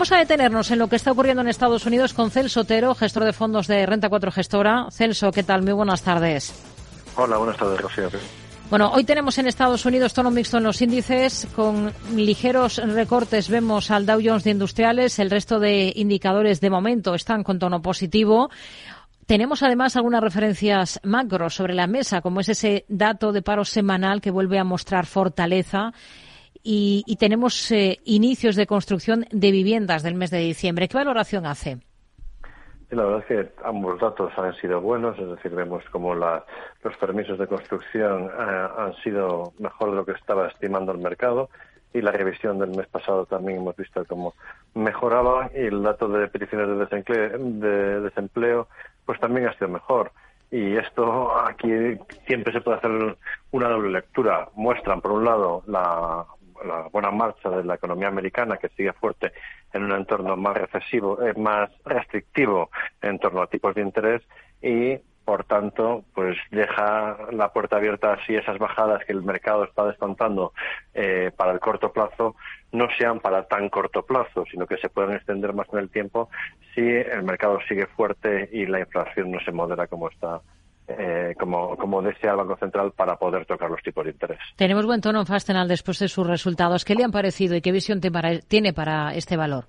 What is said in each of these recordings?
Vamos a detenernos en lo que está ocurriendo en Estados Unidos con Celso Otero, gestor de fondos de Renta 4 Gestora. Celso, ¿qué tal? Muy buenas tardes. Hola, buenas tardes, Rocío. Bueno, hoy tenemos en Estados Unidos tono mixto en los índices, con ligeros recortes vemos al Dow Jones de Industriales, el resto de indicadores de momento están con tono positivo. Tenemos además algunas referencias macro sobre la mesa, como es ese dato de paro semanal que vuelve a mostrar fortaleza y, tenemos eh, inicios de construcción de viviendas del mes de diciembre. ¿Qué valoración hace? la verdad es que ambos datos han sido buenos, es decir, vemos como los permisos de construcción eh, han sido mejor de lo que estaba estimando el mercado y la revisión del mes pasado también hemos visto cómo mejoraban y el dato de peticiones de desempleo, de desempleo pues también ha sido mejor. Y esto aquí siempre se puede hacer una doble lectura. Muestran, por un lado, la la buena marcha de la economía americana que sigue fuerte en un entorno más recesivo, eh, más restrictivo en torno a tipos de interés y por tanto, pues deja la puerta abierta si esas bajadas que el mercado está descontando eh, para el corto plazo no sean para tan corto plazo, sino que se puedan extender más en el tiempo si el mercado sigue fuerte y la inflación no se modera como está eh, como, como desea el Banco Central para poder tocar los tipos de interés. Tenemos buen tono en Fastenal después de sus resultados. ¿Qué le han parecido y qué visión tiene para este valor?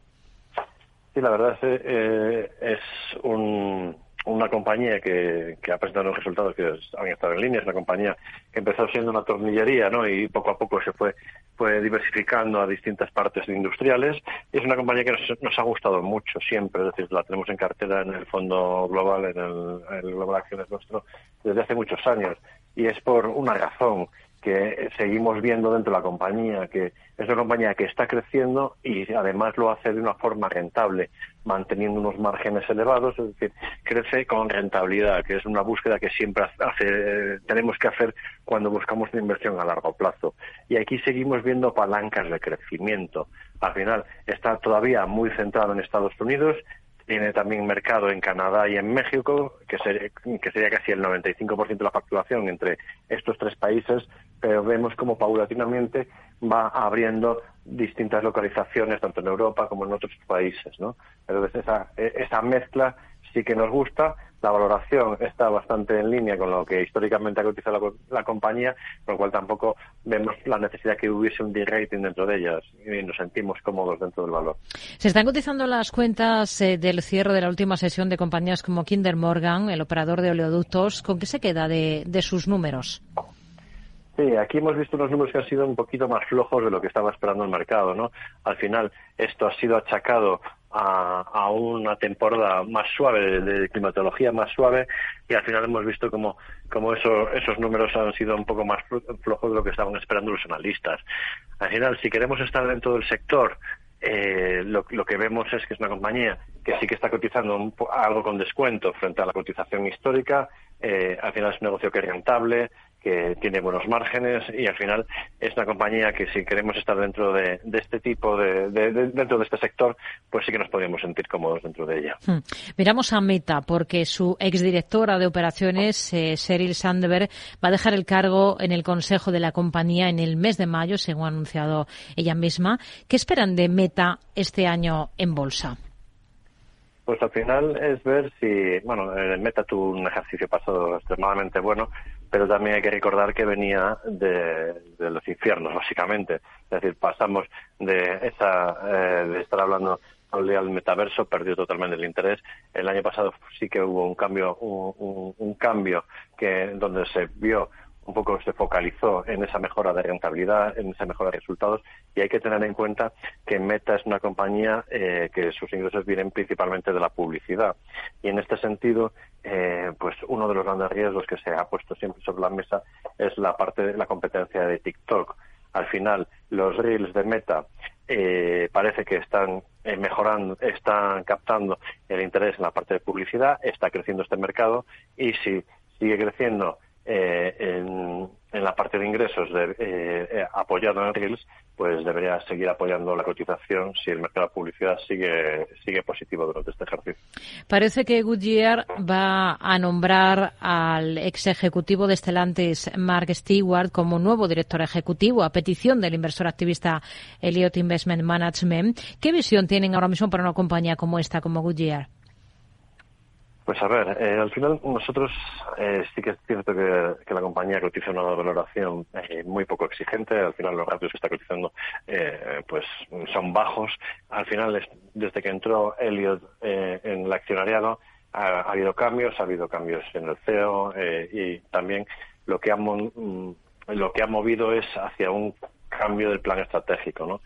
Sí, la verdad es, eh, es un, una compañía que, ha presentado unos resultados que han estado en línea, es una compañía que empezó siendo una tornillería, ¿no? Y poco a poco se fue, fue diversificando a distintas partes industriales. Y es una compañía que nos, ha gustado mucho siempre, es decir, la tenemos en cartera en el fondo global, en el, en el Global Acciones nuestro, desde hace muchos años. Y es por una razón que seguimos viendo dentro de la compañía, que es una compañía que está creciendo y además lo hace de una forma rentable, manteniendo unos márgenes elevados, es decir, crece con rentabilidad, que es una búsqueda que siempre hace, tenemos que hacer cuando buscamos una inversión a largo plazo. Y aquí seguimos viendo palancas de crecimiento. Al final está todavía muy centrado en Estados Unidos, tiene también mercado en Canadá y en México, que, que sería casi el 95% de la facturación entre estos tres países, pero vemos como paulatinamente va abriendo distintas localizaciones, tanto en Europa como en otros países. ¿no? Entonces, esa, esa mezcla sí que nos gusta, la valoración está bastante en línea con lo que históricamente ha cotizado la, compañía, con lo cual tampoco vemos la necesidad que hubiese un de-rating dentro de ellas y nos sentimos cómodos dentro del valor. Se están cotizando las cuentas eh, del cierre de la última sesión de compañías como Kinder Morgan, el operador de oleoductos. ¿Con qué se queda de, de sus números? Sí, aquí hemos visto unos números que han sido un poquito más flojos de lo que estaba esperando el mercado, ¿no? Al final, esto ha sido achacado a, una temporada más suave, de, climatología más suave, y al final hemos visto como, como esos números han sido un poco más flojos de lo que estaban esperando los analistas. Al final, si queremos estar dentro del sector, eh, lo, que vemos es que es una compañía que sí que está cotizando algo con descuento frente a la cotización histórica. Eh, al final es un negocio que es rentable, que tiene buenos márgenes y al final es una compañía que si queremos estar dentro de, este tipo de, dentro de este sector pues sí que nos podríamos sentir cómodos dentro de ella. Hmm. miramos a Meta porque su exdirectora de operaciones eh, Sheryl Sandberg va a dejar el cargo en el consejo de la compañía en el mes de mayo según ha anunciado ella misma. Qué esperan de Meta este año en bolsa pues al final es ver si, bueno, Meta tuvo un ejercicio pasado extremadamente bueno, pero también hay que recordar que venía de, los infiernos, básicamente. Es decir, pasamos de eh, estar hablando al metaverso, perdió totalmente el interés. El año pasado sí que hubo un cambio, un, cambio que donde se vio un poco se focalizó en esa mejora de rentabilidad, en esa mejora de resultados y hay que tener en cuenta que Meta es una compañía eh, que sus ingresos vienen principalmente de la publicidad y en este sentido eh, uno de los grandes riesgos que se ha puesto siempre sobre la mesa es la parte de la competencia de TikTok. Al final los reels de Meta eh, parece que están mejorando, están captando el interés en la parte de publicidad, está creciendo este mercado y si sigue creciendo eh, en la parte de ingresos de, eh, apoyado en Reels, pues debería seguir apoyando la cotización si el mercado de publicidad sigue, sigue positivo durante este ejercicio. Parece que Goodyear va a nombrar al ex ejecutivo de Stellantis, Mark Stewart, como nuevo director ejecutivo a petición del inversor activista Elliott Investment Management. ¿Qué visión tienen ahora mismo para una compañía como esta, como Goodyear? Pues a ver, eh, al final nosotros eh, sí que es cierto que, la compañía cotiza una valoración eh, muy poco exigente. Al final los ratios que está cotizando pues son bajos. Al final, desde que entró Elliot en el accionariado, ha, habido cambios, ha habido cambios en el CEO y también lo que ha mm, lo que ha movido es hacia un cambio del plan estratégico. ¿no?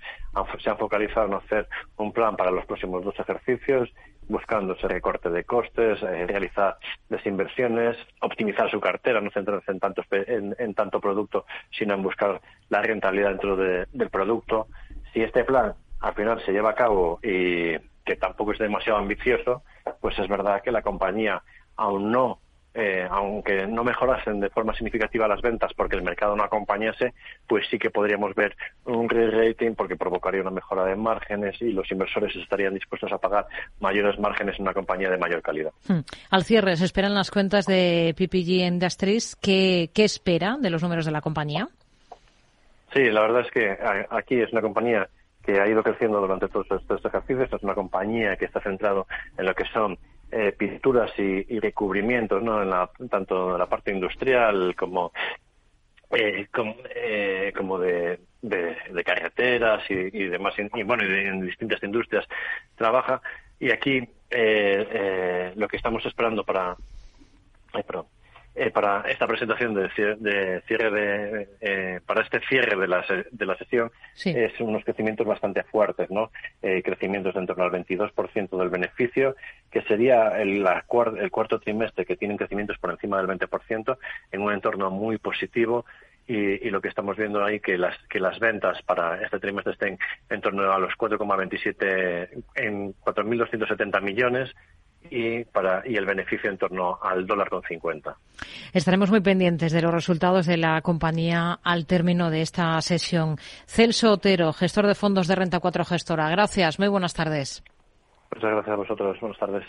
Se han focalizado en hacer un plan para los próximos dos ejercicios buscando ese recorte de costes, eh, realizar desinversiones, optimizar su cartera, no centrarse en tanto, en, tanto producto, sino en buscar la rentabilidad dentro del producto. Si este plan al final se lleva a cabo y que tampoco es demasiado ambicioso, pues es verdad que la compañía, aún no eh, aunque no mejorasen de forma significativa las ventas porque el mercado no acompañase, pues sí que podríamos ver un re-rating porque provocaría una mejora de márgenes y los inversores estarían dispuestos a pagar mayores márgenes en una compañía de mayor calidad. Hmm. Al cierre, se esperan las cuentas de PPG Industries. ¿Qué, ¿Qué espera de los números de la compañía? Sí, la verdad es que aquí es una compañía que ha ido creciendo durante todos estos ejercicios. Es una compañía que está centrado en lo que son eh, pinturas y, recubrimientos, ¿no? En la, tanto en la parte industrial como eh, eh, como, de, de, carreteras y, demás, y bueno, en distintas industrias trabaja. Y aquí lo que estamos esperando para, eh, para esta presentación de, cierre de, eh, para este cierre de la, de la sesión es unos crecimientos bastante fuertes, ¿no? Eh, crecimientos de en torno al 22% del beneficio, que sería el, el cuarto trimestre que tienen crecimientos por encima del 20% en un entorno muy positivo y, lo que estamos viendo ahí que las que las ventas para este trimestre estén en torno a los 4,27 en 4.270 millones y, para, y el beneficio en torno al dólar con 50. Estaremos muy pendientes de los resultados de la compañía al término de esta sesión. Celso Otero, gestor de fondos de Renta 4 Gestora. Gracias, muy buenas tardes. Muchas gracias a vosotros. Buenas tardes.